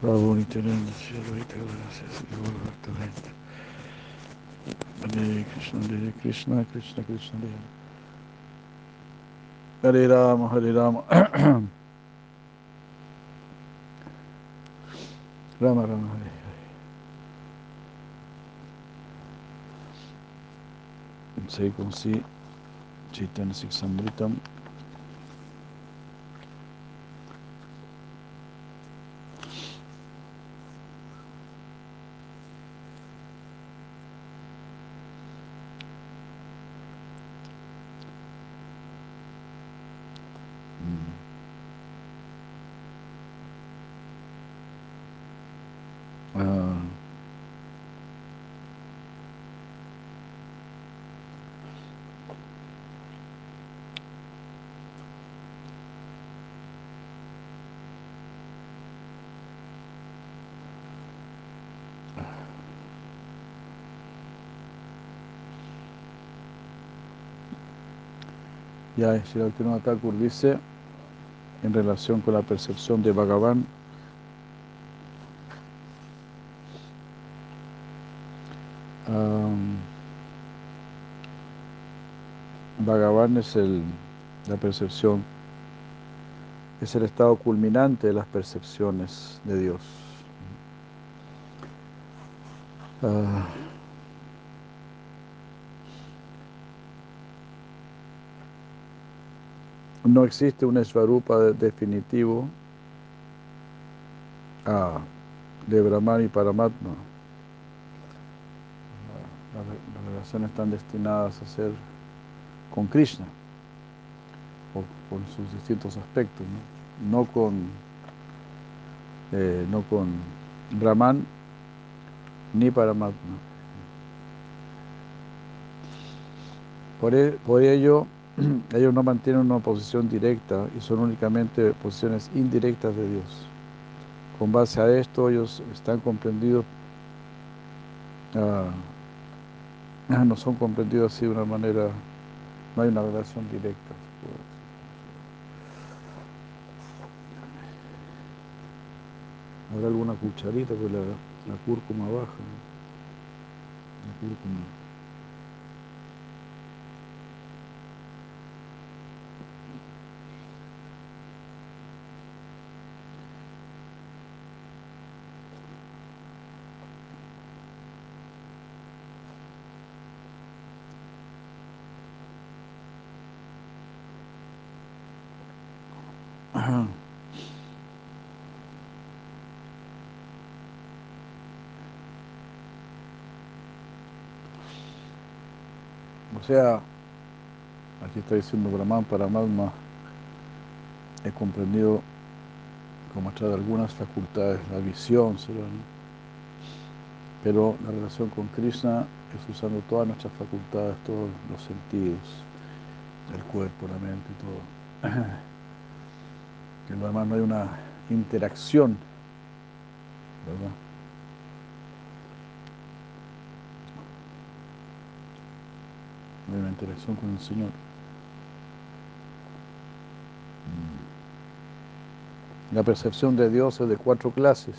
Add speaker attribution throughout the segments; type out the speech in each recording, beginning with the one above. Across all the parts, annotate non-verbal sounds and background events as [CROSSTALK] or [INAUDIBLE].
Speaker 1: Prabhu Nityananda Shiroita gracias exactamente. Hare Krishna, Hare Krishna, Krishna Krishna, Hare Hare Rama, Hare Rama. [CLEARS THROAT] Rama Rama, Hare Hare. Sekunsi Chaitanya Siksamritam Ah, Ya, Sri Thakur dice, en relación con la percepción de Bhagavan, am, Bhagavan es el, la percepción, es el estado culminante de las percepciones de Dios. Ah, no existe un Svarupa de- definitivo ah, de Brahman y Paramatma. Las, re- las relaciones están destinadas a ser con Krishna, o con sus distintos aspectos, no, con, eh, no con Brahman ni Paramatma. Por, e- por ello, [CLEARS THROAT] ellos no mantienen una posición directa y son únicamente posiciones indirectas de Dios. Con base a esto, ellos están comprendidos, ah, [CLEARS THROAT] no son comprendidos así de una manera, no hay una relación directa. Habrá alguna cucharita, pues la, la cúrcuma baja. ¿no? La cúrcuma. Ajá. O sea, aquí está diciendo Brahman, Paramatma, he comprendido como a través de algunas facultades, la visión, será, pero la relación con Krishna es usando todas nuestras facultades, todos los sentidos, el cuerpo, la mente y todo. [CLEARS THROAT] Que lo demás no hay una interacción, ¿verdad? Hay una interacción con el Señor. La percepción de Dios es de cuatro clases.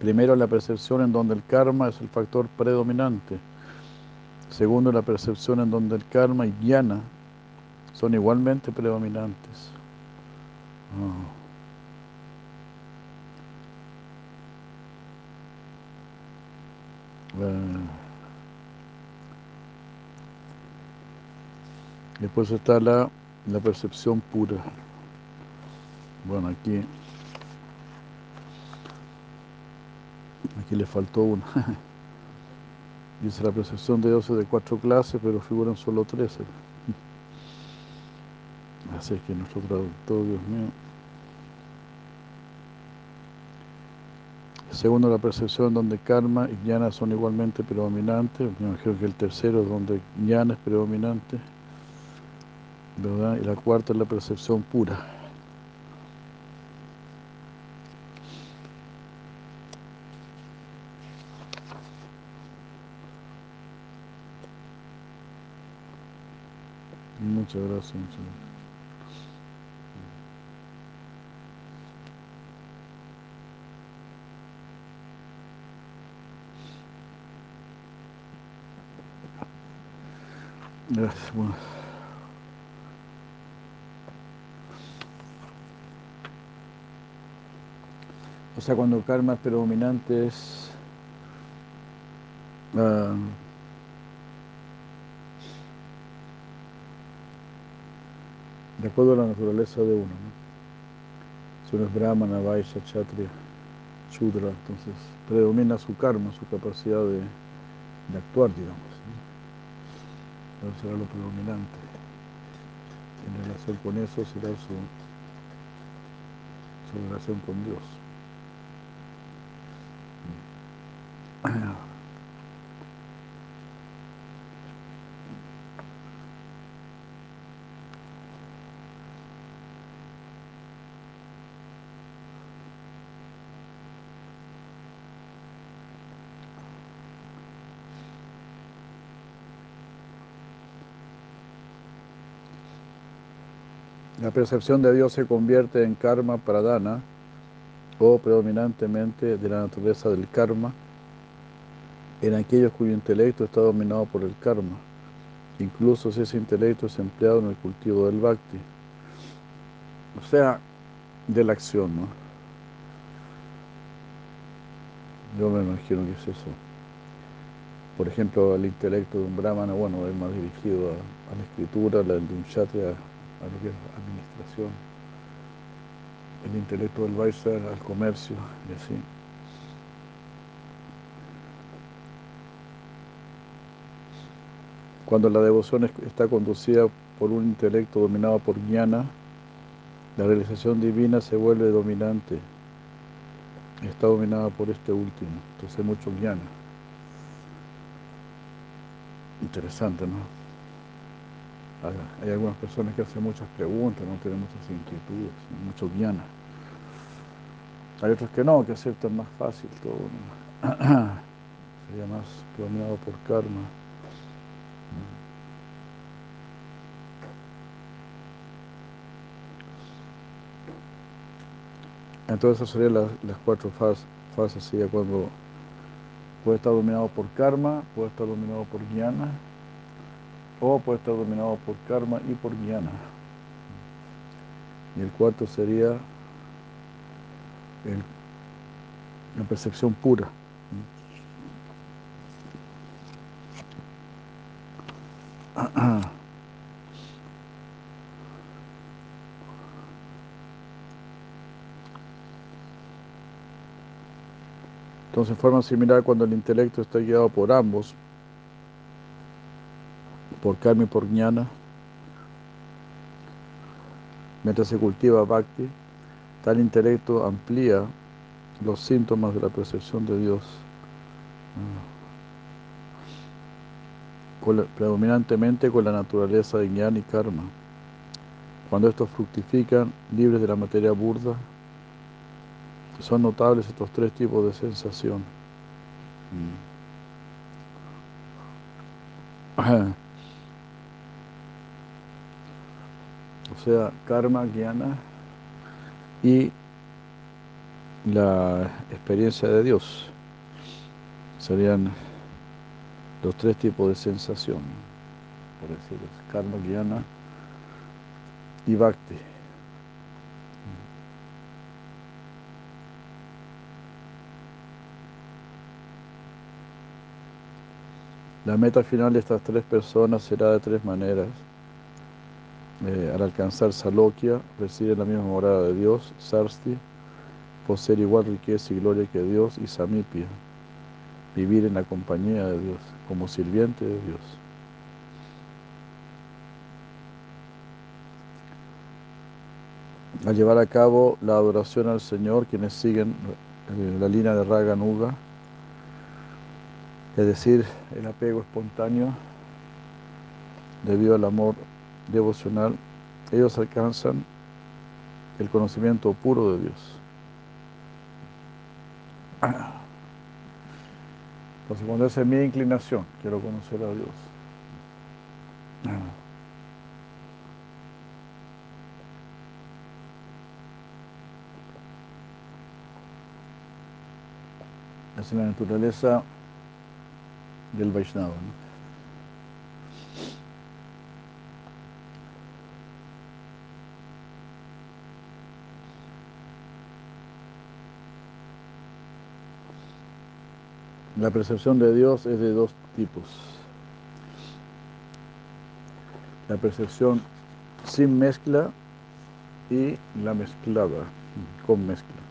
Speaker 1: Primero, la percepción en donde el karma es el factor predominante. Segundo, la percepción en donde el karma y jnana son igualmente predominantes. Eh, Después está la, la percepción pura. Bueno, aquí, aquí le faltó una. [LAUGHS] Dice la percepción de Dios es de cuatro clases, pero figuran solo tres. [LAUGHS] Así es que nuestro traductor, Dios mío. Segundo, la percepción donde karma y jnana son igualmente predominantes. Imagino que el tercero es donde jnana es predominante. ¿verdad? Y la cuarta es la percepción pura. Muchas gracias. Señor. Gracias, bueno. O sea, cuando karma es predominante es uh, de acuerdo a la naturaleza de uno. ¿no? Si uno es brahmana, vaisha, kshatriya, shudra, entonces predomina su karma, su capacidad de, de actuar, digamos. Eso será lo predominante. En relación con eso será su, su relación con Dios. [CLEARS THROAT] La percepción de Dios se convierte en karma pradana o predominantemente de la naturaleza del karma en aquellos cuyo intelecto está dominado por el karma, incluso si ese intelecto es empleado en el cultivo del bhakti, o sea, de la acción, ¿no? Yo me imagino que es eso. Por ejemplo, el intelecto de un brahmana, bueno, es más dirigido a, la escritura, el de un kshatriya a lo que es administración, el intelecto del Vaisar al comercio y así. Cuando la devoción está conducida por un intelecto dominado por jnana, la realización divina se vuelve dominante. Está dominada por este último. Entonces mucho jnana. Interesante, ¿no? Hay algunas personas que hacen muchas preguntas, no tienen muchas inquietudes, mucho jnana. Hay otros que no, que aceptan más fácil todo. ¿no? [CLEARS THROAT] Sería más dominado por karma. Entonces esas serían las, las cuatro fases, fases sería cuando puede estar dominado por karma, puede estar dominado por jnana, o puede estar dominado por karma y por jnana. Y el cuarto sería la percepción pura. [CLEARS THROAT] Entonces, en forma similar, cuando el intelecto está guiado por ambos, por karma y por jnana, mientras se cultiva bhakti, tal intelecto amplía los síntomas de la percepción de Dios, predominantemente con la naturaleza de jnana y karma. Cuando estos fructifican, libres de la materia burda, son notables estos tres tipos de sensación. O sea, karma, jnana y la experiencia de Dios. Serían los tres tipos de sensación, por decirlo karma, jnana y bhakti. La meta final de estas tres personas será de tres maneras. Eh, al alcanzar Salokya, recibir la misma morada de Dios, Sarsti, poseer igual riqueza y gloria que Dios, y Samipia, vivir en la compañía de Dios, como sirviente de Dios. Al llevar a cabo la adoración al Señor, quienes siguen eh, la línea de Raga Nuga, es decir, el apego espontáneo debido al amor devocional, ellos alcanzan el conocimiento puro de Dios. Entonces, cuando esa es mi inclinación, quiero conocer a Dios. Es la naturaleza del Vaishnava. La percepción de Dios es de dos tipos. La percepción sin mezcla y la mezclada, con mezcla.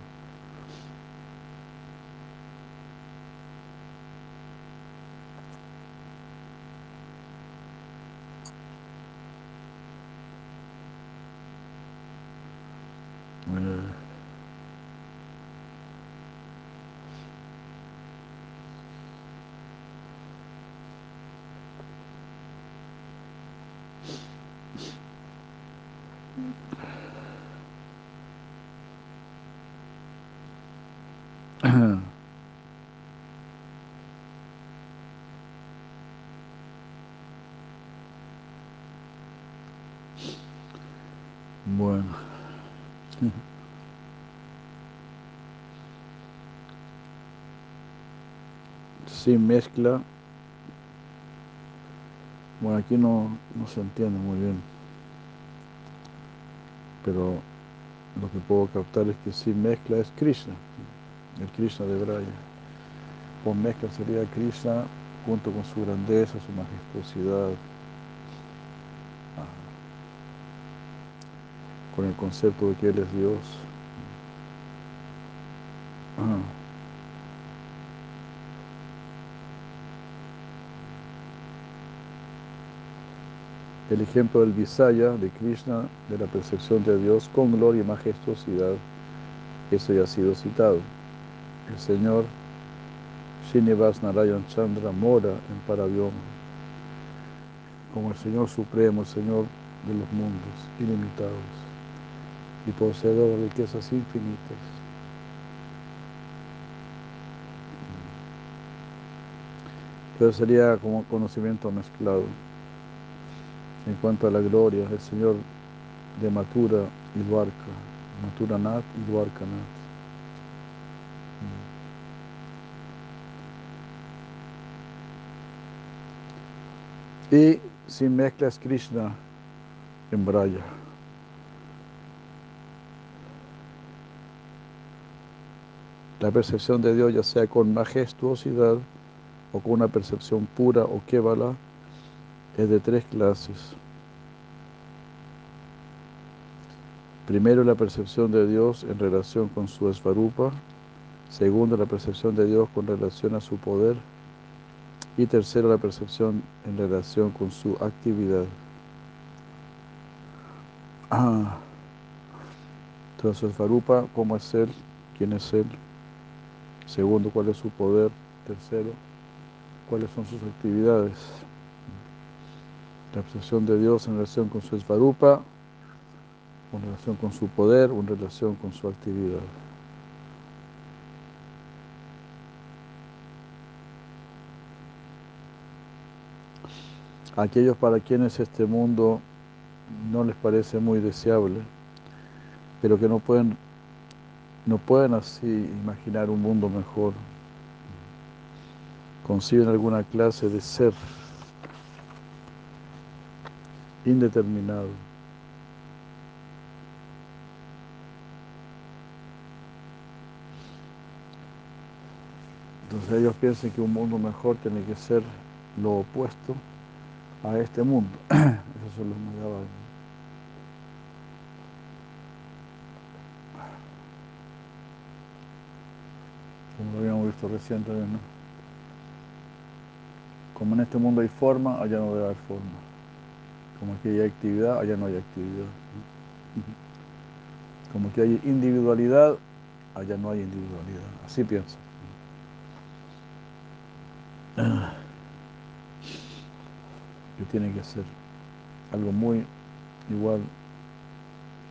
Speaker 1: Bueno. Sin mezcla. Bueno, aquí no, no se entiende muy bien. Pero lo que puedo captar es que sin mezcla es Krishna, el Krishna de Braya. Con mezcla sería Krishna junto con su grandeza, su majestuosidad, con el concepto de que Él es Dios. El ejemplo del Visaya, de Krishna, de la percepción de Dios con gloria y majestuosidad, eso ya ha sido citado. El Señor Srinivas Narayan Chandra mora en Paravyoma, como el Señor Supremo, el Señor de los mundos ilimitados y poseedor de riquezas infinitas. Entonces sería como conocimiento mezclado. En cuanto a la gloria, el Señor de Matura y Dwarka, Matura Nat y Dwarka Nat. Y sin mezclas Krishna en Braya. La percepción de Dios, ya sea con majestuosidad o con una percepción pura o kévala, es de tres clases. Primero, la percepción de Dios en relación con su esvarupa. Segundo, la percepción de Dios con relación a su poder. Y tercero, la percepción en relación con su actividad. Ah. Entonces, su esvarupa, ¿cómo es Él? ¿Quién es Él? Segundo, cuál es su poder. Tercero, cuáles son sus actividades. La obsesión de Dios en relación con su esvarupa, en relación con su poder, en relación con su actividad. Aquellos para quienes este mundo no les parece muy deseable, pero que no pueden no pueden así imaginar un mundo mejor. Conciben alguna clase de ser indeterminado. Entonces ellos piensan que un mundo mejor tiene que ser lo opuesto a este mundo. [CLEARS THROAT] Esos son los Mayavadis. Como habíamos visto recientemente. ¿no? Como en este mundo hay forma, allá no debe haber forma. Como aquí hay actividad, allá no hay actividad. Como que hay individualidad, allá no hay individualidad. Así pienso. [CLEARS THROAT] Que tiene que ser algo muy igual,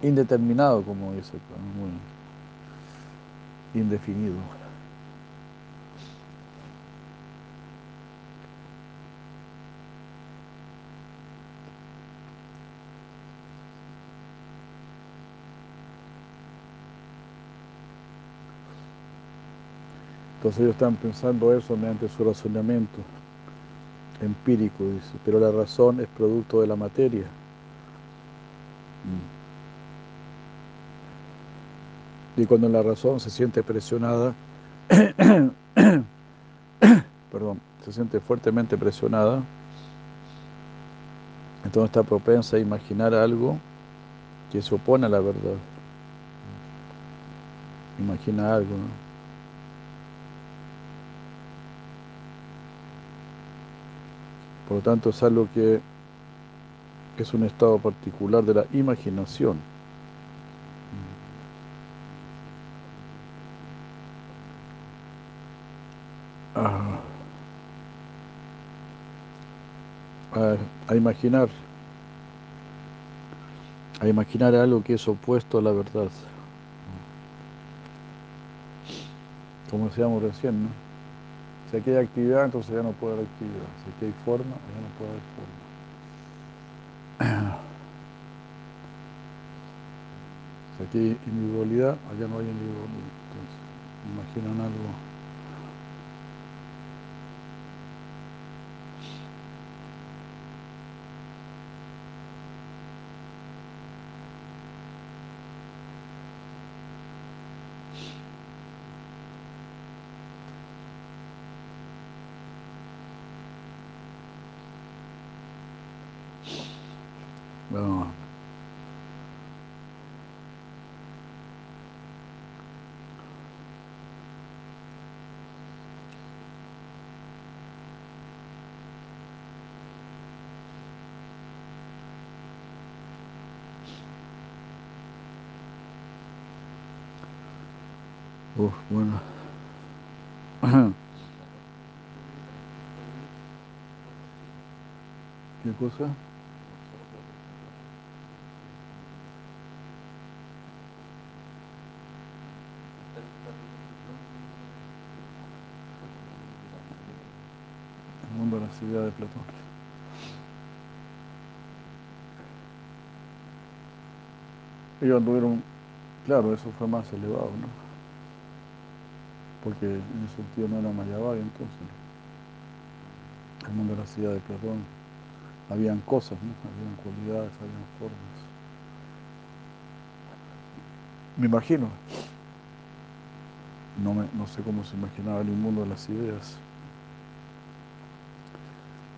Speaker 1: indeterminado, como dice, muy indefinido. Entonces ellos están pensando eso mediante su razonamiento empírico, dice, pero la razón es producto de la materia. Mm. Y cuando la razón se siente presionada, [COUGHS] perdón, se siente fuertemente presionada, entonces está propensa a imaginar algo que se opone a la verdad. Imagina algo, ¿no? Por lo tanto, es algo que es un estado particular de la imaginación. Ah. A, a, imaginar, a imaginar algo que es opuesto a la verdad. Como decíamos recién, ¿no? Si aquí hay actividad, entonces ya no puede haber actividad. Si aquí hay forma, ya no puede haber forma. [CLEARS THROAT] Si aquí hay individualidad, allá no hay individualidad. Entonces, imaginan algo. No. Uf, bueno. [CLEARS THROAT] ¿Qué cosa? El mundo de ideas de Platón. Ellos anduvieron, claro, eso fue más elevado, ¿no? Porque en ese sentido no era Mayabhaya entonces. El mundo de las ideas de Platón. Habían cosas, ¿no? Habían cualidades, habían formas. Me imagino. No, me, no sé cómo se imaginaba el mundo de las ideas.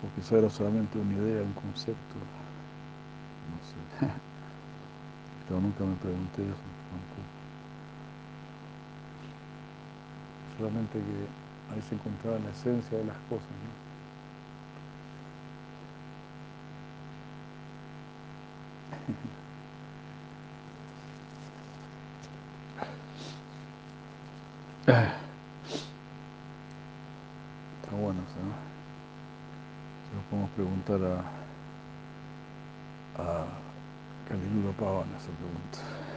Speaker 1: O quizá era solamente una idea, un concepto. No sé. [LAUGHS] Pero nunca me pregunté eso tampoco. Solamente que ahí se encontraba la esencia de las cosas, ¿no? Está bueno, ¿sabes? Se lo podemos preguntar a, a Calilula Pavana esa pregunta.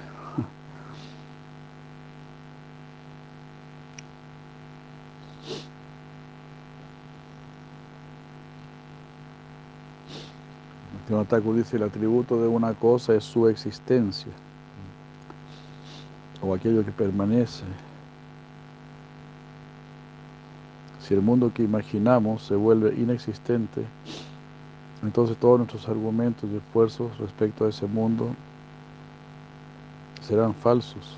Speaker 1: Thakur dice el atributo de una cosa es su existencia o aquello que permanece. Si el mundo que imaginamos se vuelve inexistente, entonces todos nuestros argumentos y esfuerzos respecto a ese mundo serán falsos.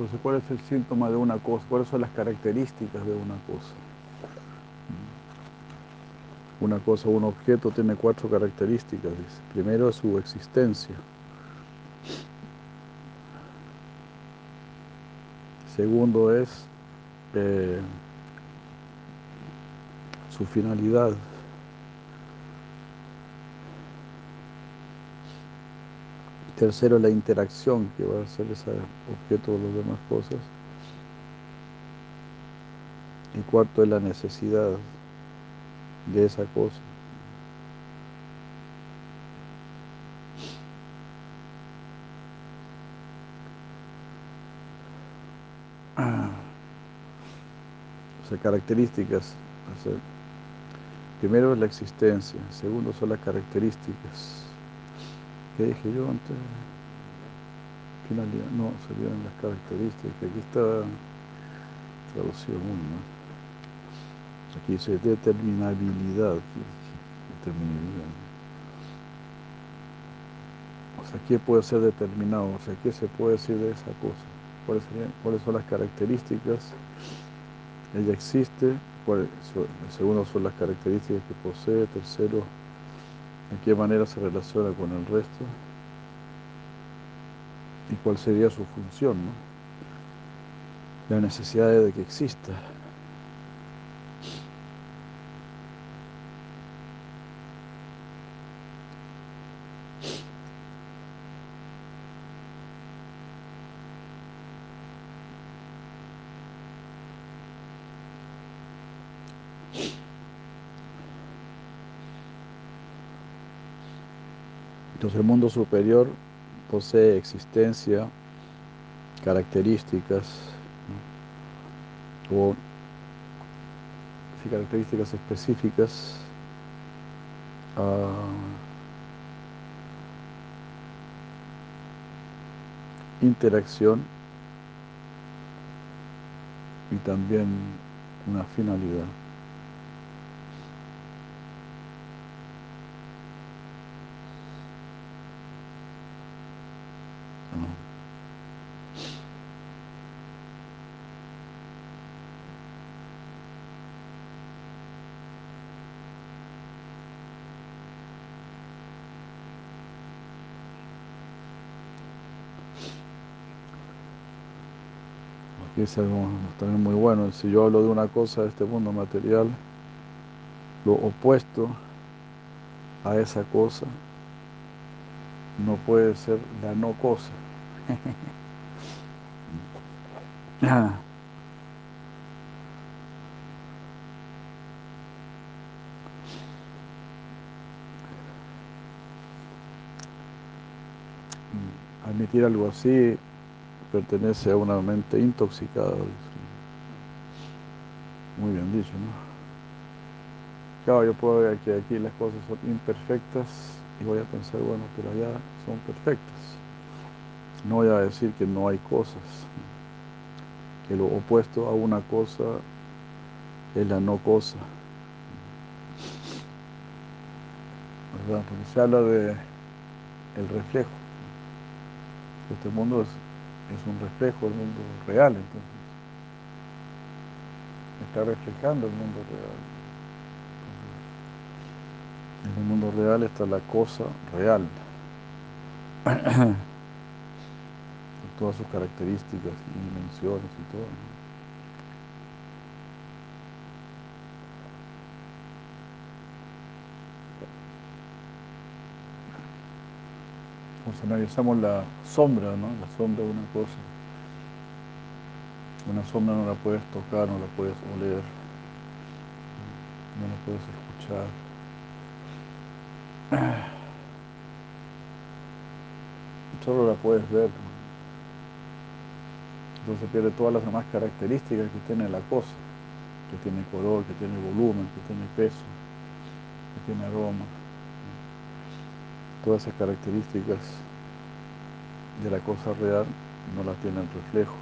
Speaker 1: Entonces, ¿cuál es el síntoma de una cosa? ¿Cuáles son las características de una cosa? Una cosa, un objeto tiene cuatro características. Dice. Primero su existencia. Segundo es eh, su finalidad. Tercero, la interacción que va a hacer ese objeto con las demás cosas. Y cuarto es la necesidad de esa cosa. O sea, características. Primero es la existencia, segundo son las características. ¿Qué dije yo antes? Finalidad, no, serían las características. Aquí está traducido muy mal. Aquí dice determinabilidad. Determinabilidad. O sea, ¿qué puede ser determinado? O sea, ¿qué se puede decir de esa cosa? ¿Cuáles, cuáles son las características? Ella existe. ¿Cuál, segundo son las características que posee. Tercero, ¿en qué manera se relaciona con el resto? ¿Y cuál sería su función? La necesidad de que exista. Entonces el mundo superior posee existencia, características, o características específicas, uh, interacción y también una finalidad. Aquí es algo también muy bueno. Si yo hablo de una cosa de este mundo material, lo opuesto a esa cosa no puede ser la no cosa. [LAUGHS] Admitir algo así pertenece a una mente intoxicada. Muy bien dicho, ¿no? Claro, yo puedo ver que aquí las cosas son imperfectas y voy a pensar, bueno, pero allá son perfectas. No voy a decir que no hay cosas, que lo opuesto a una cosa es la no cosa. Porque se habla de el reflejo. Este mundo es, es un reflejo del mundo real, entonces. Está reflejando el mundo real. En el mundo real está la cosa real. [CLEARS THROAT] Con todas sus características y dimensiones y todo. Si analizamos la sombra, ¿no? La sombra de una cosa. Una sombra no la puedes tocar, no la puedes oler, no la puedes escuchar. [CLEARS THROAT] Solo la puedes ver. Entonces pierde todas las demás características que tiene la cosa, que tiene color, que tiene volumen, que tiene peso, que tiene aroma todas esas características de la cosa real no las tiene el reflejo.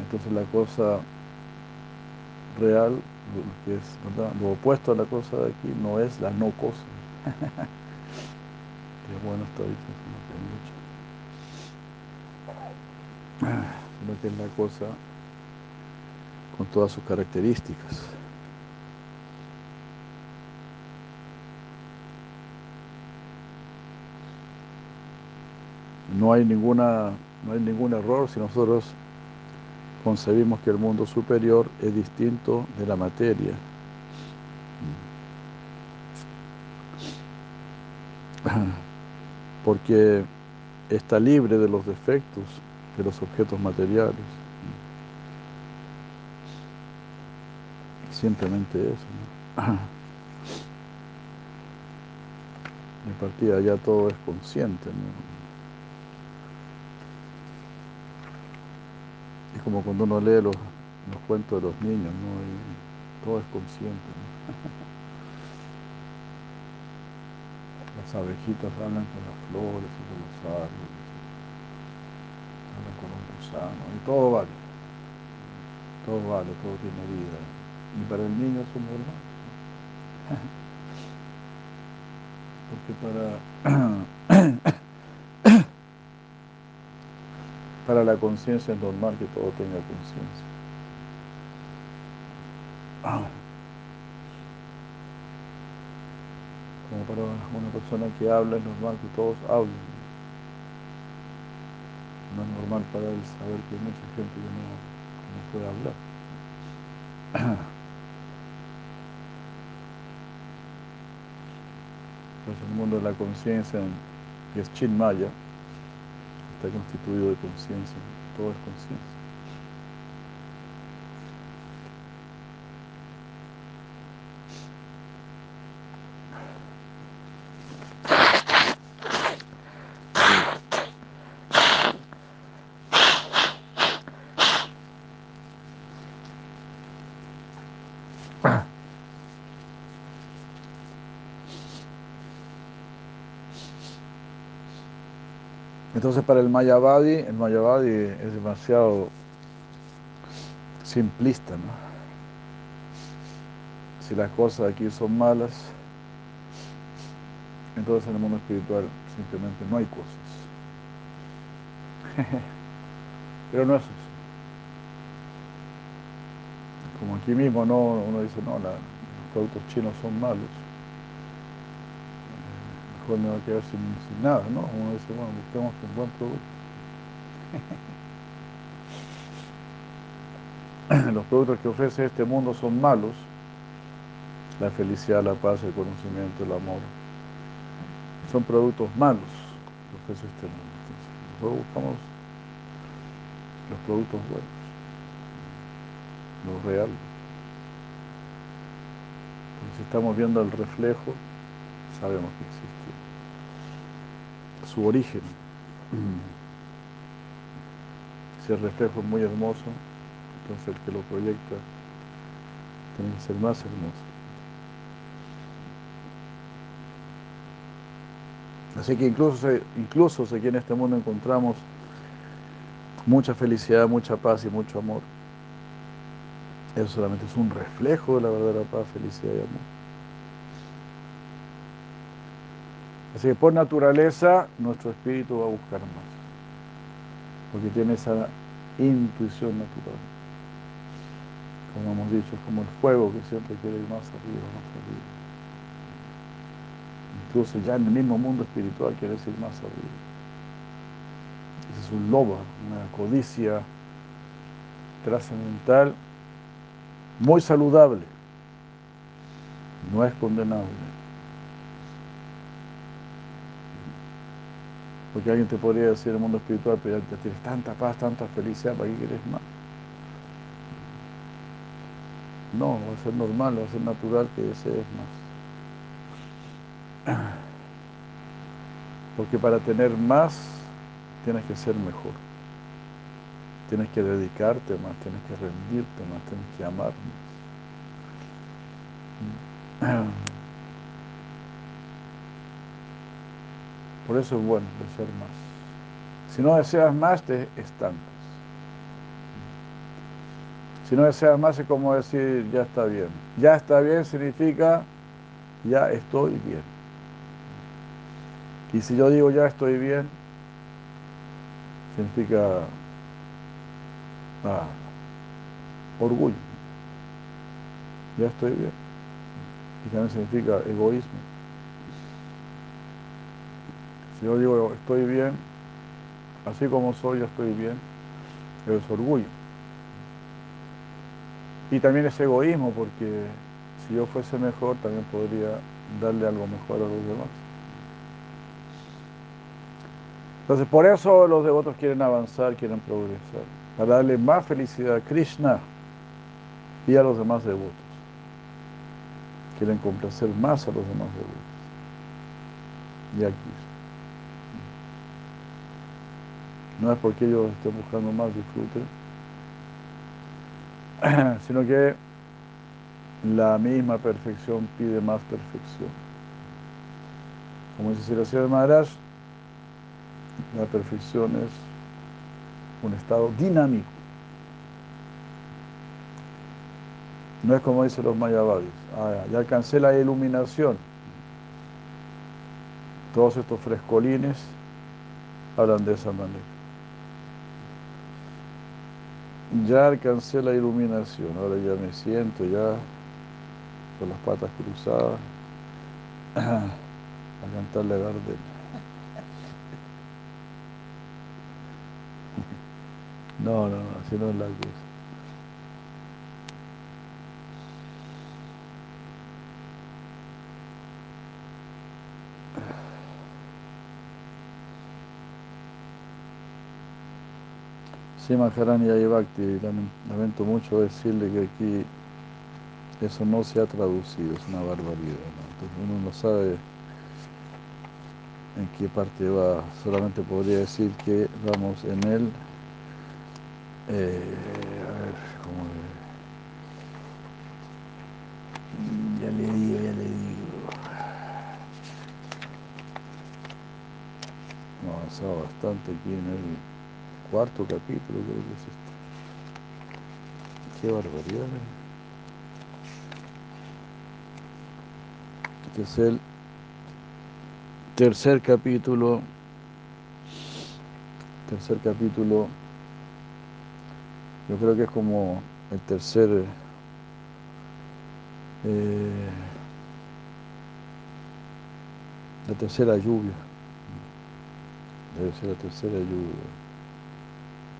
Speaker 1: Entonces la cosa real, que es ¿verdad? lo opuesto a la cosa de aquí, no es la no cosa. [LAUGHS] Qué bueno está dicho, sino que es la cosa con todas sus características. No hay ninguna no hay ningún error si nosotros concebimos que el mundo superior es distinto de la materia. [CLEARS THROAT] Porque está libre de los defectos de los objetos materiales. Simplemente eso. ¿no? [CLEARS THROAT] Partida ya todo es consciente. ¿no? Como cuando uno lee los, los cuentos de los niños, ¿no? Y todo es consciente, ¿no? [LAUGHS] Las abejitas hablan con las flores y con los árboles, hablan con los gusanos, y todo vale. Todo vale, todo tiene vida. Y para el niño es un normal. [LAUGHS] Porque para, [CLEARS THROAT] para la conciencia es normal que todo tenga conciencia. Como para una persona que habla es normal que todos hablen. No es normal para él saber que hay mucha gente que no, que puede hablar. Pues el mundo de la conciencia, es Chinmaya, está constituido de conciencia, todo es conciencia. Entonces para el Mayavadi, el Mayavadi es demasiado simplista, ¿no? Si las cosas aquí son malas, entonces en el mundo espiritual simplemente no hay cosas. [LAUGHS] Pero no es eso. Como aquí mismo no, uno dice, no, los productos chinos son malos mejor me va a quedar sin, nada, ¿no? Uno dice, bueno, busquemos un buen producto. [COUGHS] Los productos que ofrece este mundo son malos. La felicidad, la paz, el conocimiento, el amor. Son productos malos que ofrece este mundo. Entonces, buscamos los productos buenos, los reales. si estamos viendo el reflejo, sabemos que existe su origen. [CLEARS THROAT] Si el reflejo es muy hermoso, entonces el que lo proyecta tiene que ser más hermoso. Así que incluso, incluso si aquí en este mundo encontramos mucha felicidad, mucha paz y mucho amor, eso solamente es un reflejo de la verdadera paz, felicidad y amor. Así que por naturaleza nuestro espíritu va a buscar más, porque tiene esa intuición natural. Como hemos dicho, es como el fuego que siempre quiere ir más arriba, más arriba. Incluso ya en el mismo mundo espiritual quiere ir más arriba. Ese es un lobo, una codicia trascendental muy saludable, no es condenable. Porque alguien te podría decir el mundo espiritual, pero ya tienes tanta paz, tanta felicidad, ¿para qué quieres más? No, va a ser normal, va a ser natural que desees más. Porque para tener más, tienes que ser mejor. Tienes que dedicarte más, tienes que rendirte más, tienes que amar más. Por eso es bueno desear más. Si no deseas más, te estancas. Si no deseas más es como decir, ya está bien. Ya está bien significa, ya estoy bien. Y si yo digo, ya estoy bien, significa ah, orgullo. Ya estoy bien. Y también significa egoísmo. Si yo digo estoy bien, así como soy, estoy bien, es orgullo. Y también es egoísmo, porque si yo fuese mejor, también podría darle algo mejor a los demás. Entonces, por eso los devotos quieren avanzar, quieren progresar, para darle más felicidad a Krishna y a los demás devotos. Quieren complacer más a los demás devotos. Y aquí. No es porque ellos estén buscando más disfrute, [CLEARS THROAT] sino que la misma perfección pide más perfección. Como dice de Maharaj, la perfección es un estado dinámico. No es como dicen los mayavadis, ya alcancé la iluminación. Todos estos frescolines hablan de esa manera. Ya alcancé la iluminación, ahora ya me siento ya con las patas cruzadas [CLEARS THROAT] a cantarle a Gardel. [LAUGHS] No, no, no, así no es la cosa. Sí, Maharani Bhakti, lamento mucho decirle que aquí eso no se ha traducido, es una barbaridad. Entonces uno no sabe en qué parte va, solamente podría decir que vamos en él. Eh, a ver, ¿cómo Ya le digo, ya le digo. Hemos avanzado bastante aquí en el cuarto capítulo, creo que es esto. Qué barbaridad. ¿eh? Este es el tercer capítulo. Tercer capítulo. Yo creo que es como el tercer eh, la tercera lluvia. Debe ser la tercera lluvia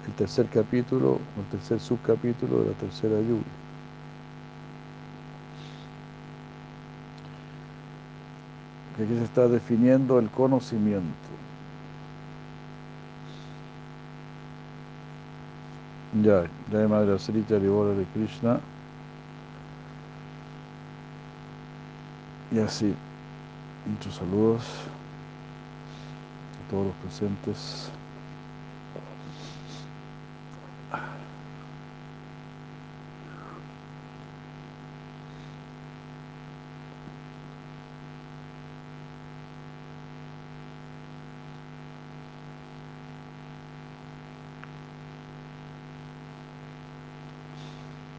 Speaker 1: el tercer capítulo o el tercer subcapítulo de la tercera lluvia. Aquí se está definiendo el conocimiento. Ya, ya Madre Srita Rivora de Krishna. Y así, muchos saludos a todos los presentes.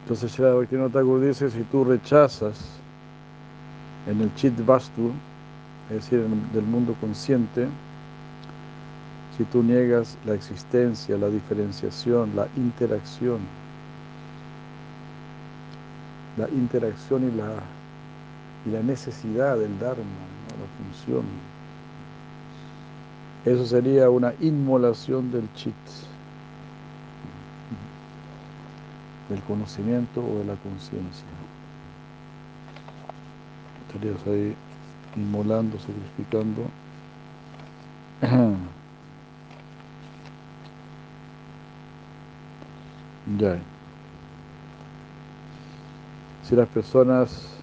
Speaker 1: Entonces Shri Bhaktivinoda dice, si tú rechazas en el chit vastu, es decir, del mundo consciente, si tú niegas la existencia, la diferenciación, la interacción, la interacción y la, y la necesidad del Dharma, la función, eso sería una inmolación del chit. Del conocimiento o de la conciencia. Estarías ahí inmolando, sacrificando. [CLEARS THROAT] ya. Si las personas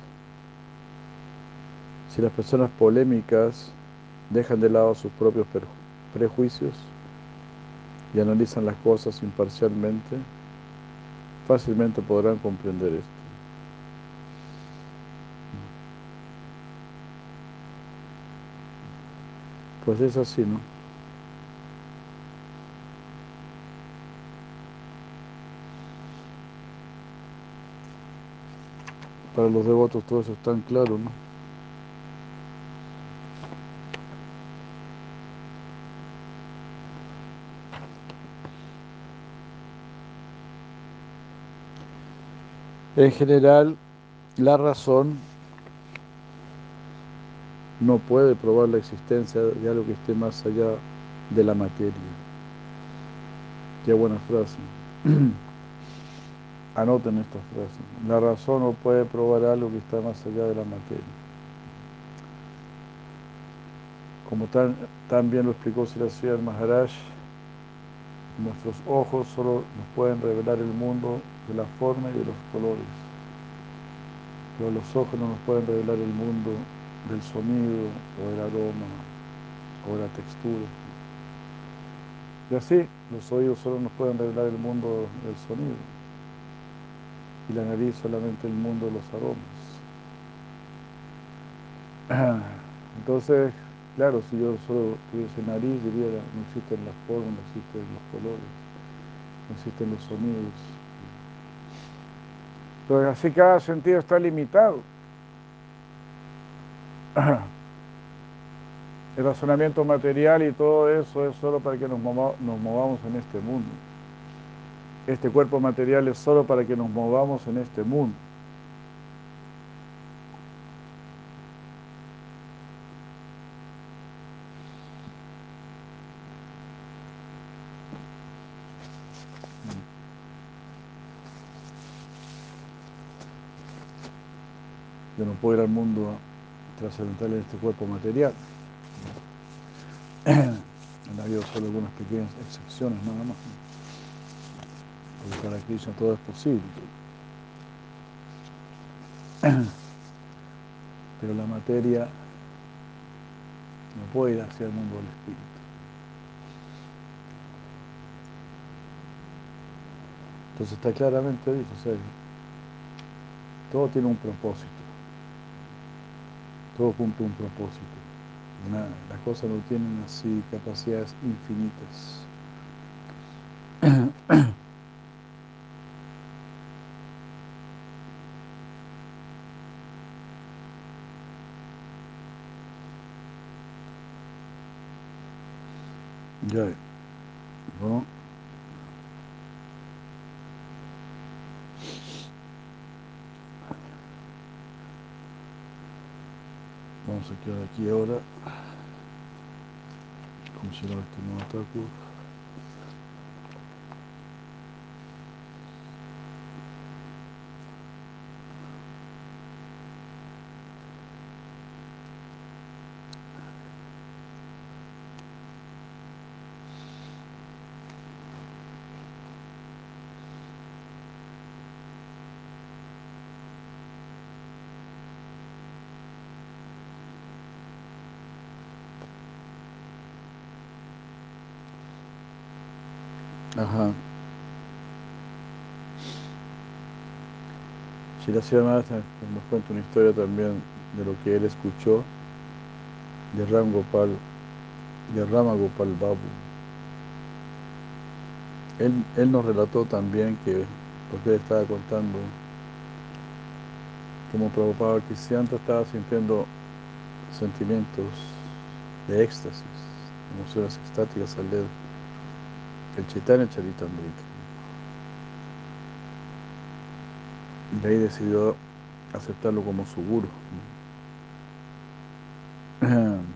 Speaker 1: si las personas polémicas dejan de lado sus propios prejuicios y analizan las cosas imparcialmente, fácilmente podrán comprender esto. Pues es así, ¿no? Para los devotos todo eso es tan claro, ¿no? En general, la razón no puede probar la existencia de algo que esté más allá de la materia. Qué buena frase. [CLEARS THROAT] Anoten esta frase. La razón no puede probar algo que está más allá de la materia. Como tan, bien lo explicó Siracía Maharaj, nuestros ojos solo nos pueden revelar el mundo de la forma y de los colores. Pero los ojos no nos pueden revelar el mundo del sonido o del aroma o la textura. Y así, los oídos solo nos pueden revelar el mundo del sonido y la nariz solamente el mundo de los aromas. [CLEARS THROAT] Entonces, claro, si yo solo tuviese nariz, diría, no existen las formas, no existen los colores, no existen los sonidos, entonces así cada sentido está limitado. [CLEARS THROAT] el razonamiento material y todo eso es solo para que nos, nos movamos en este mundo. Este cuerpo material es solo para que nos movamos en este mundo. Yo no puedo ir al mundo trascendental en este cuerpo material. [CLEARS THROAT] Han habido solo algunas pequeñas excepciones nada más. Porque para Krishna todo es posible. [CLEARS THROAT] Pero la materia no puede ir hacia el mundo del espíritu. Entonces está claramente dicho, todo tiene un propósito. Todo cumple un propósito. las cosas no tienen así capacidades infinitas. [COUGHS] Ya. ¿No? Vamos a quedar aquí ahora. Como si no este nuevo Si la señora nos cuenta una historia también de lo que él escuchó de Ram Gopal, de Rama Gopal Babu. Él, nos relató también que, porque él estaba contando, como Prabhupada Cristiano estaba sintiendo sentimientos de éxtasis, emociones extáticas al dedo el Chaitanya Charitamrita. Ahí decidió aceptarlo como su guru. [CLEARS THROAT]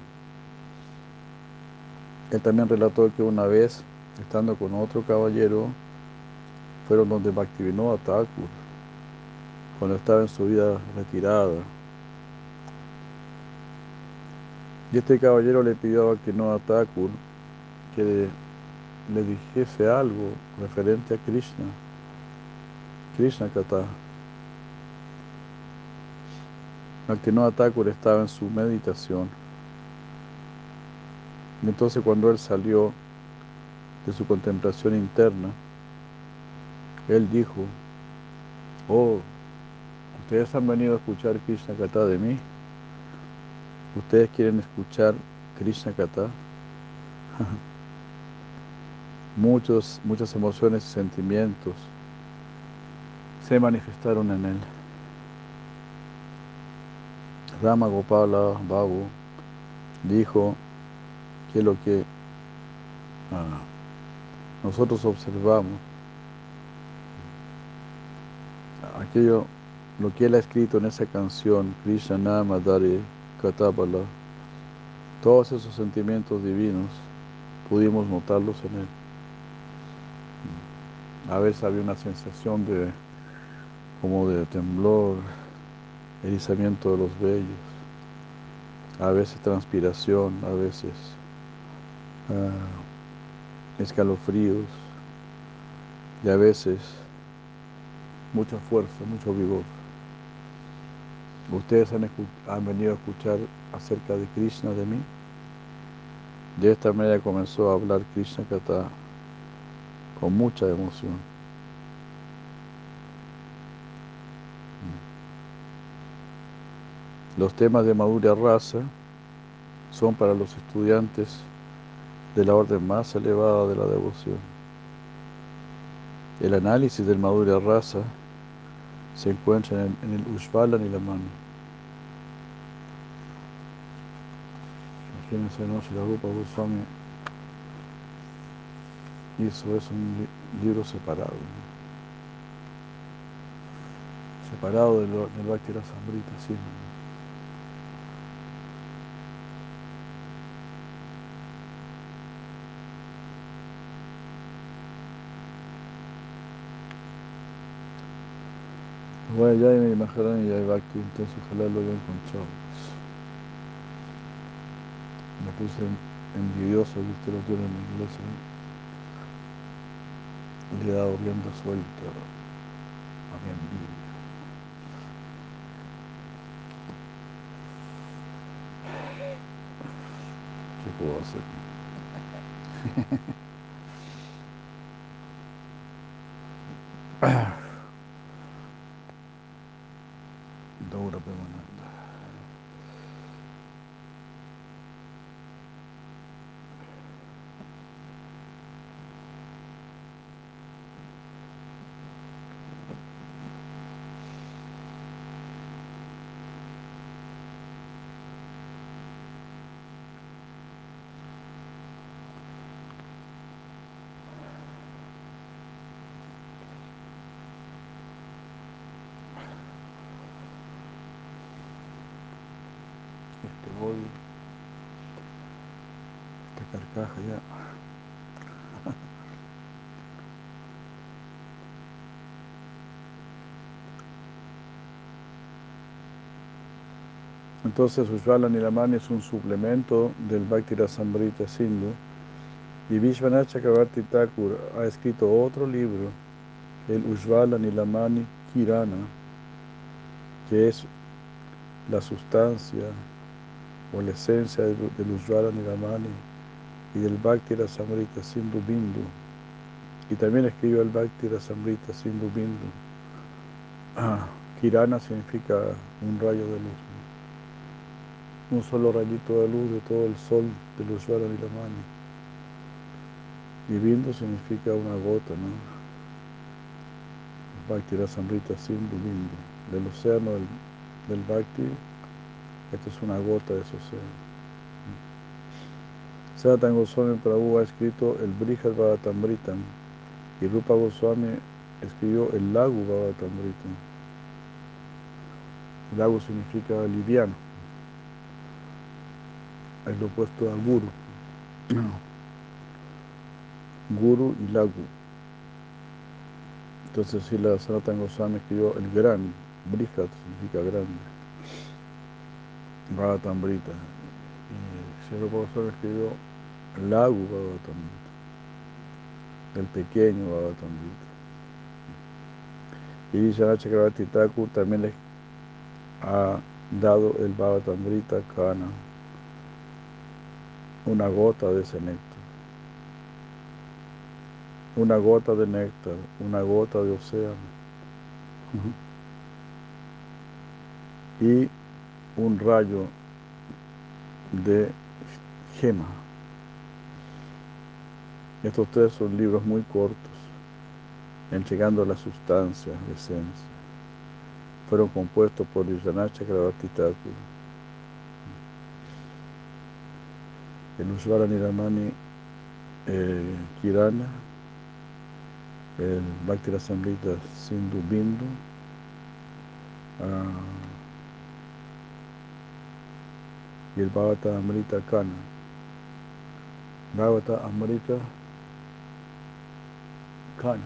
Speaker 1: Él también relató que una vez, estando con otro caballero, fueron donde Bhaktivinoda Thakur, cuando estaba en su vida retirada. Y este caballero le pidió a Bhaktivinoda Thakur que le dijese algo referente a Krishna, Krishna Kata. Bhaktivinoda Thakur estaba en su meditación. Y entonces cuando él salió de su contemplación interna, él dijo, oh, ustedes han venido a escuchar Krishna Kata de mí. ¿Ustedes quieren escuchar Krishna Kata? [LAUGHS] muchos, muchas emociones y sentimientos se manifestaron en él. Rama Gopala Babu dijo que lo que ah, nosotros observamos, aquello, lo que él ha escrito en esa canción, Krishna Nama Dari Katapala, todos esos sentimientos divinos, pudimos notarlos en él. A veces había una sensación de como de temblor, erizamiento de los vellos, a veces transpiración, a veces ah, escalofríos y a veces mucha fuerza, mucho vigor. ¿Ustedes han, han, venido a escuchar acerca de Krishna de mí? De esta manera comenzó a hablar Krishna Kata con mucha emoción. Los temas de Madhurya Rasa son para los estudiantes de la orden más elevada de la devoción. El análisis del Madhurya Rasa se encuentra en el, en el Ushvala Nilamani. que mencionó la Rupa Goswami hizo es un libro separado, separado del, del Bhakti Rasamrita, sí. Bueno, ya hay Maharani y hay Bhakti, entonces ojalá lo haya encontrado. Me puse envidioso que usted lo en inglés. ¿eh? Le he dado rienda suelta a mi envidia. ¿Qué puedo hacer? [LAUGHS] Tahu, 样 Entonces Ujjvala Nilamani es un suplemento del Bhakti Rasamrita Sindhu y Vishwanath Chakravarti Thakur ha escrito otro libro, el Ujjvala Nilamani Kirana, que es la sustancia o la esencia del, del Nilamani y del Bhakti Rasamrita Sindhu Bindu. Y también escribió el Bhakti Rasamrita Sindhu Bindu. Ah, Kirana significa un rayo de luz. Un solo rayito de luz de todo el sol del Ujjvala Nilamani. Y Bindu significa una gota, ¿no? Bhakti Rasamrita Sindhu. Del océano del, del Bhakti, esto es una gota de ese océano. Sanatan Goswami Prabhu ha escrito el Brihad Bhagavatamrita y Rupa Goswami escribió el Lagu Bhagavatamrita. Lagu significa liviano, es lo opuesto a Guru. Guru y Lagu. Entonces, si la Sanatan Goswami escribió el gran, Brihad significa grande, Bhagavatamrita. Y si Rupa Goswami escribió Lagu Bhagavatamrita, el pequeño Bhagavatamrita. Y Vishana Chakravarti Thakur también les ha dado el Bhagavatamrita Kana, una gota de ese néctar. Una gota de néctar, una gota de océano. Y un rayo de gema. Estos tres son libros muy cortos, entregando la sustancia, la esencia. Fueron compuestos por Vishwanath Chakravarti El Ujjvala Niramani eh, Kirana, el Bhakti Rasamrita Sindhu Bindu, ah, y el Bhavata Amrita Kana. Bhavata Amrita Kana.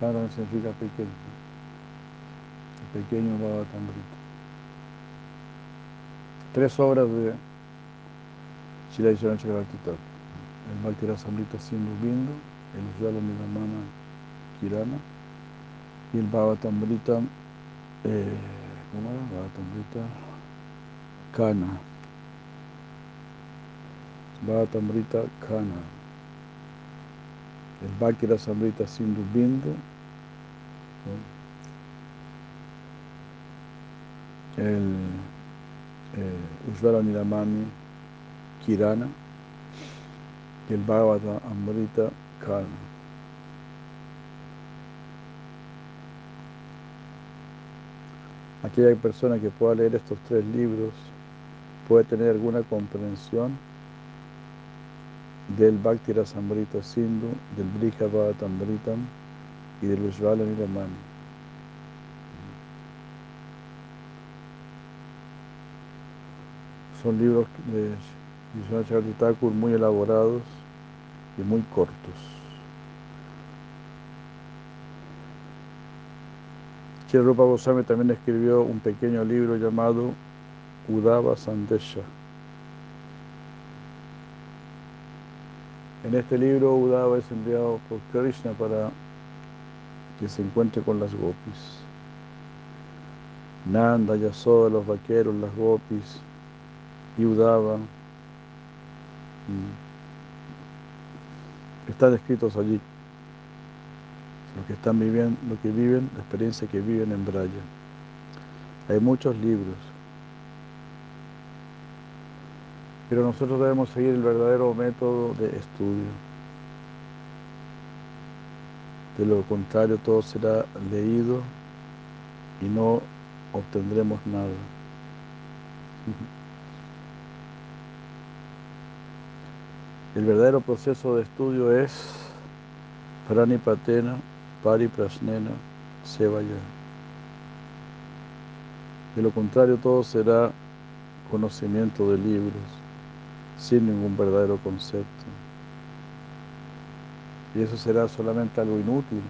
Speaker 1: Kana significa pequeño. El pequeño Bhavata Amrita. Tres obras de Shila Thakur. El Bhakti Rasamrita Sindhu Bindu, el Ujjvala Nilamana Kirana el Bhavatamrita, eh, ¿cómo era? Bhavatamrita Kana. Bhavatamrita Kana. El Bhakti Rasamrita Sindhu Bindu. El eh, Ujjvala Nilamani Kirana y el Bhagavata Amrita Kana. Aquella persona que pueda leer estos tres libros puede tener alguna comprensión del Bhakti Rasamrita Sindhu, del Brihavatamritam y del Vishvala Niramani. Son libros de Vishwanath Thakur muy elaborados y muy cortos. Rupa Goswami también escribió un pequeño libro llamado Udava Sandesha. En este libro Udava es enviado por Krishna para que se encuentre con las gopis. Nanda, Yasoda, los vaqueros, las gopis, y Udava. Mm, están escritos allí. Lo que están viviendo, lo que viven, la experiencia que viven en Braya. Hay muchos libros. Pero nosotros debemos seguir el verdadero método de estudio. De lo contrario, todo será leído y no obtendremos nada. El verdadero proceso de estudio es pranipatena, pariprasnena, sevaya. De lo contrario, todo será conocimiento de libros sin ningún verdadero concepto. Y eso será solamente algo inútil,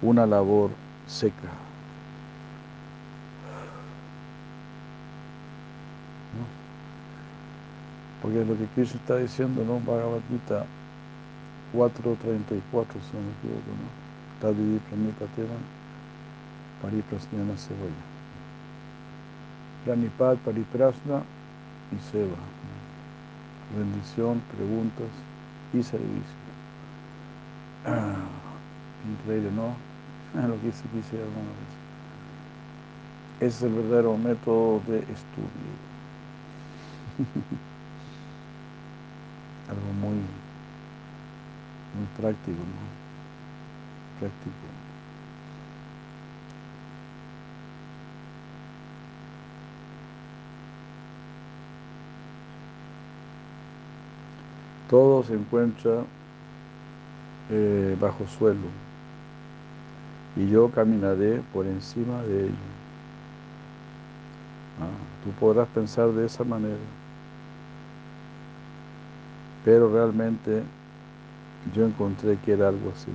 Speaker 1: una labor seca. Porque lo que Krishna está diciendo, ¿no? Bhagavad Gita 4.34, si no me equivoco, ¿no? Tadidi Pranipatena Pariprasnana Sevaya. Pranipat, Pariprasna y Seva. Bendición, preguntas y servicio. increíble, ¿no? [LAUGHS] Lo que dice aquí alguna vez. Ese es el verdadero método de estudio. [LAUGHS] Algo muy, muy práctico, ¿no? Práctico. Todo se encuentra eh, bajo suelo y yo caminaré por encima de ello. Ah, tú podrás pensar de esa manera, pero realmente yo encontré que era algo así.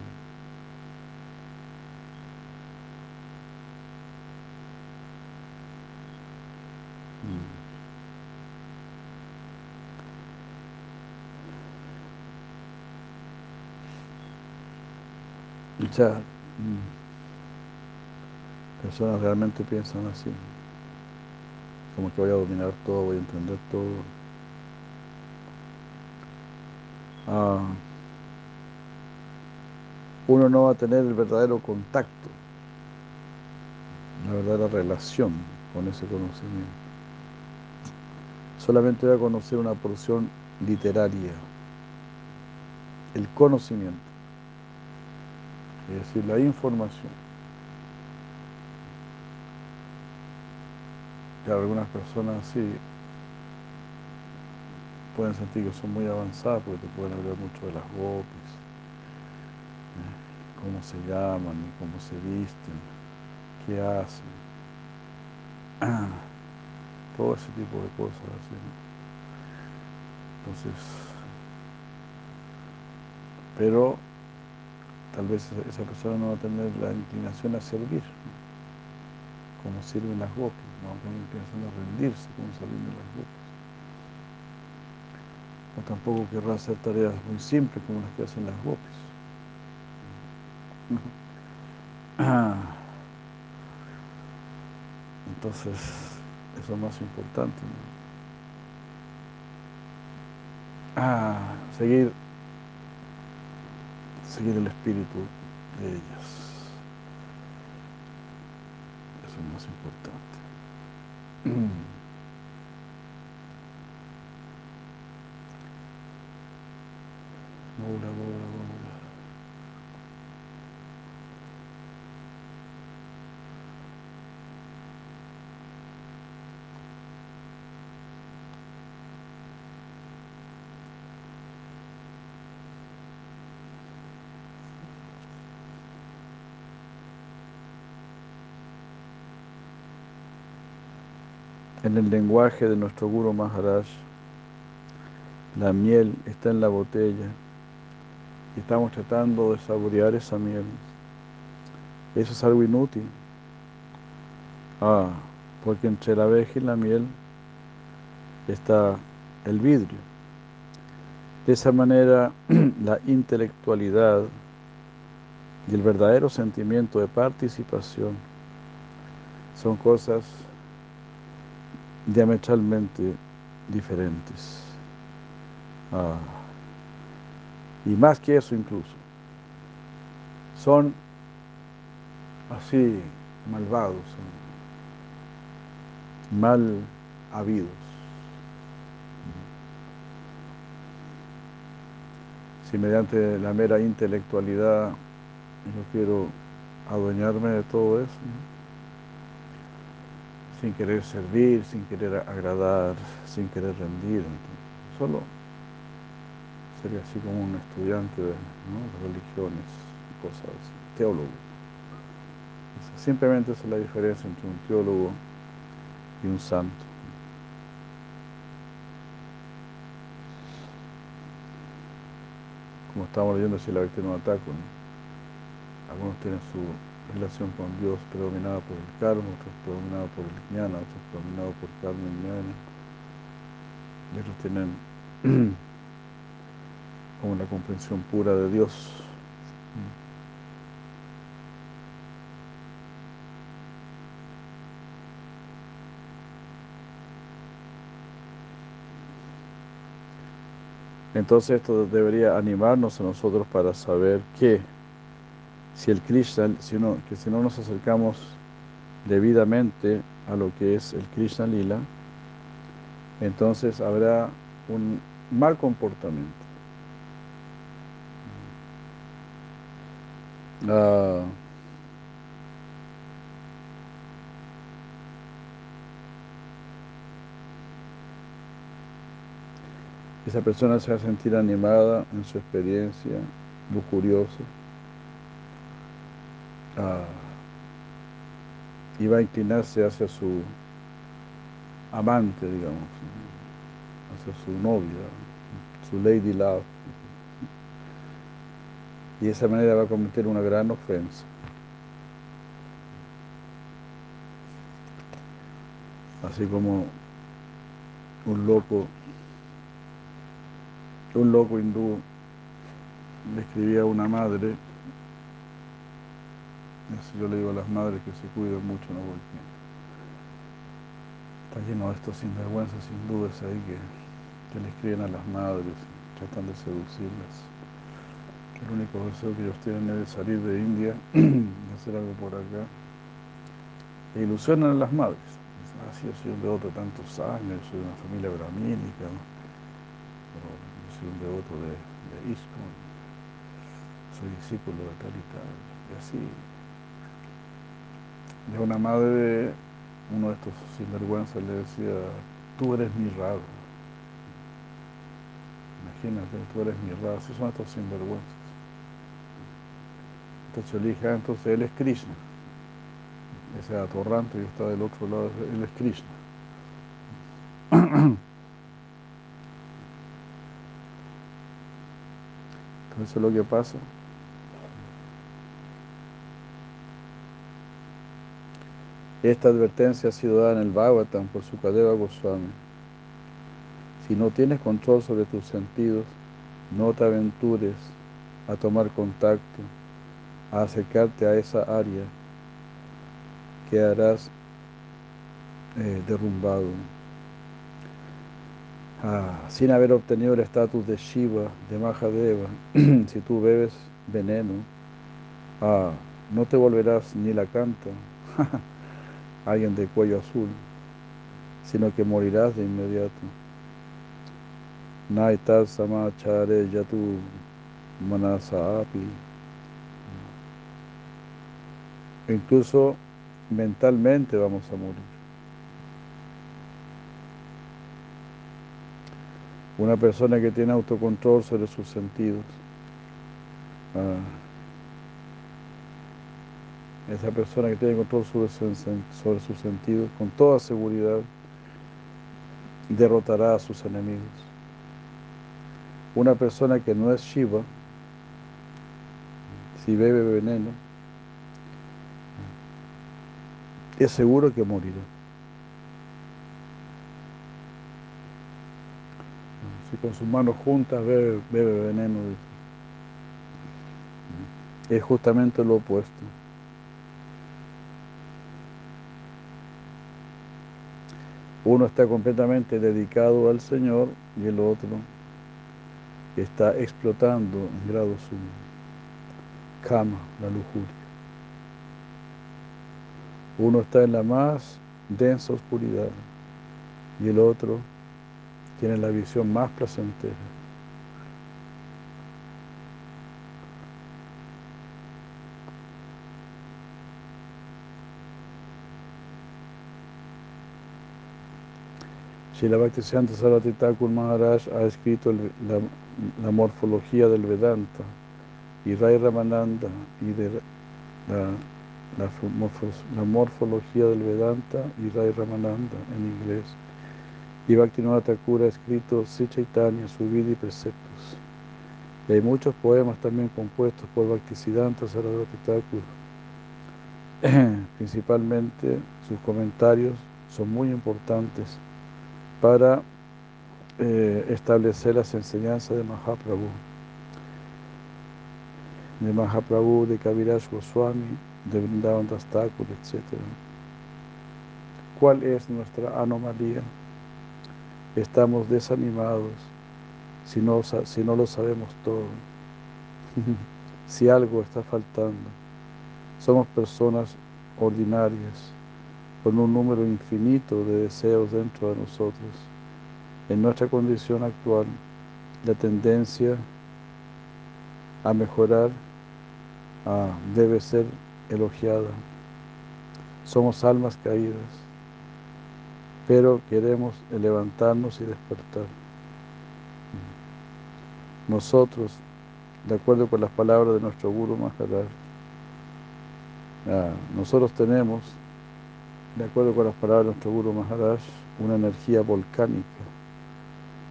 Speaker 1: Muchas mm, personas realmente piensan así, como que voy a dominar todo, voy a entender todo. Ah, uno no va a tener el verdadero contacto, la verdadera relación con ese conocimiento. Solamente va a conocer una porción literaria, el conocimiento es decir, la información. Algunas personas sí pueden sentir que son muy avanzadas porque te pueden hablar mucho de las gopis, ¿eh? cómo se llaman, cómo se visten, qué hacen, [CLEARS THROAT] todo ese tipo de cosas. Entonces, pero tal vez esa persona no va a tener la inclinación a servir, como sirven las gopis, no va a tener la inclinación a rendirse como sirven las gopis. Tampoco querrá hacer tareas muy simples como las que hacen las gopis. [CLEARS THROAT] Entonces, eso es más importante. Ah, seguir seguir el espíritu de ellas. Eso es más importante. [CLEARS THROAT] El lenguaje de nuestro Guru Maharaj, la miel está en la botella y estamos tratando de saborear esa miel. Eso es algo inútil. Ah, porque entre la abeja y la miel está el vidrio. De esa manera, [CLEARS THROAT] la intelectualidad y el verdadero sentimiento de participación son cosas diametralmente diferentes. Ah, y más que eso incluso, son así malvados, mal habidos. Si mediante la mera intelectualidad yo quiero adueñarme de todo eso, sin querer servir, sin querer agradar, sin querer rendir, solo sería así como un estudiante de, religiones y cosas teólogo. Simplemente esa es la diferencia entre un teólogo y un santo. Como estamos leyendo si la no ataco, algunos tienen su relación con Dios predominada por el karma, otros predominada por el jnana, otros predominados por karma y jnana, y tienen [CLEARS THROAT] la comprensión pura de Dios. Entonces esto debería animarnos a nosotros para saber que si el Krishna, si que si no nos acercamos debidamente a lo que es el Krishna Lila, entonces habrá un mal comportamiento. Ah, esa persona se va a sentir animada en su experiencia, lujuriosa, va a inclinarse hacia su amante, digamos, hacia su novia, su lady love y de esa manera va a cometer una gran ofensa. Así como un loco, un loco hindú le escribía a una madre, yo le digo a las madres que se cuiden mucho, ¿no? porque está lleno de estos sinvergüenzas hindúes ahí que, que le escriben a las madres, tratan de seducirlas. El único deseo que ellos tienen es salir de India [CLEARS THROAT] hacer algo por acá. E ilusionan a las madres. Dicen, ah, yo soy un devoto de tantos años, soy de una familia brahmínica, yo soy un devoto de, de soy discípulo de tal y tal. Y así, de una madre, uno de estos sinvergüenzas le decía, tú eres mi rabo. Imagínate, tú eres mi rabo, así son estos sinvergüenzas. Entonces yo dije, ah, entonces él es Krishna. Ese atorrante que está del otro lado, él es Krishna. [CLEARS THROAT] Entonces es lo que pasa. Esta advertencia ha sido dada en el Bhagavatam por Sukadeva Goswami. Si no tienes control sobre tus sentidos, no te aventures a tomar contacto a acercarte a esa área, quedarás eh, derrumbado. Ah, sin haber obtenido el estatus de Shiva, de Mahadeva, [CLEARS THROAT] si tú bebes veneno, ah, no te volverás ni la canta, [LAUGHS] alguien de cuello azul, sino que morirás de inmediato. Samachare yatu manasa api incluso mentalmente vamos a morir. Una persona que tiene autocontrol sobre sus sentidos, ah, esa persona que tiene control sobre, sobre sus sentidos, con toda seguridad, derrotará a sus enemigos. Una persona que no es Shiva, si bebe veneno, es seguro que morirá. Si con sus manos juntas bebe, bebe veneno, es justamente lo opuesto. Uno está completamente dedicado al Señor y el otro está explotando en grado sumo. Kama, la lujuria. Uno está en la más densa oscuridad y el otro tiene la visión más placentera. Srila Bhaktisiddhanta Thakur Maharaj ha escrito la, morfología del Vedanta y Ray Ramananda y de la, la, morfología del Vedanta y Ray Ramananda en inglés. Y Bhaktivinoda Thakur ha escrito Sri Chaitanya, su vida y preceptos. Y hay muchos poemas también compuestos por Bhaktisiddhanta Thakur. [CLEARS THROAT] Principalmente sus comentarios son muy importantes para eh, establecer las enseñanzas de Mahaprabhu, de Mahaprabhu, de Kaviraj Goswami, de Vrindavan Das etc. ¿Cuál es nuestra anomalía? Estamos desanimados si no, si no lo sabemos todo, [LAUGHS] si algo está faltando. Somos personas ordinarias, con un número infinito de deseos dentro de nosotros. En nuestra condición actual, la tendencia a mejorar debe ser elogiada. Somos almas caídas, pero queremos levantarnos y despertar. Nosotros, de acuerdo con las palabras de nuestro Guru Maharaj, ah, nosotros tenemos de acuerdo con las palabras de nuestro Guru Maharaj, una energía volcánica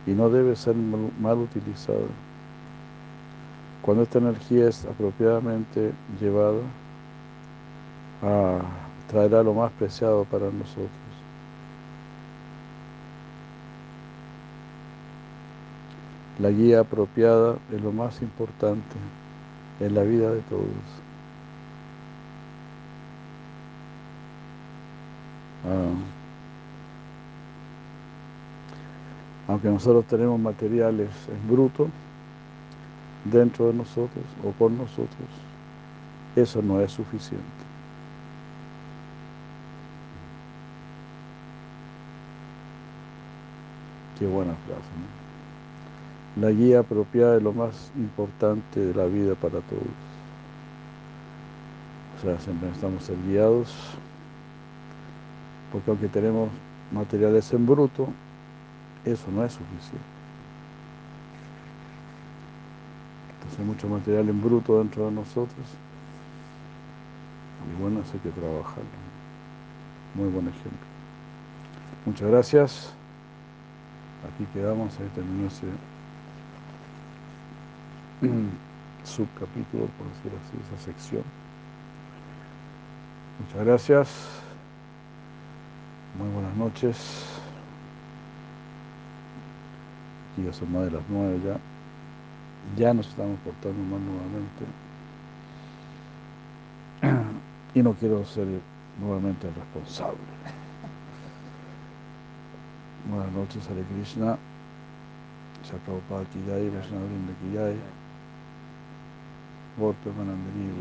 Speaker 1: y no debe ser mal, utilizada. Cuando esta energía es apropiadamente llevada, traerá lo más preciado para nosotros. La guía apropiada es lo más importante en la vida de todos. Ah. Aunque nosotros tenemos materiales en bruto dentro de nosotros o con nosotros, eso no es suficiente. Qué buena frase. La guía apropiada es lo más importante de la vida para todos. O sea, siempre necesitamos ser guiados porque aunque tenemos materiales en bruto, eso no es suficiente. Entonces hay mucho material en bruto dentro de nosotros y bueno, eso hay que trabajarlo. Muy buen ejemplo. Muchas gracias. Aquí quedamos, ahí terminó ese [CLEARS THROAT] subcapítulo, por decirlo así, esa sección. Muchas gracias. Muy buenas noches. Ya son más de las nueve ya. Ya nos estamos portando mal nuevamente. Y no quiero ser nuevamente el responsable. Buenas noches, Hare Krishna. Chakraupati Jai, Vaishnavrinda Ki Jai. Manandri,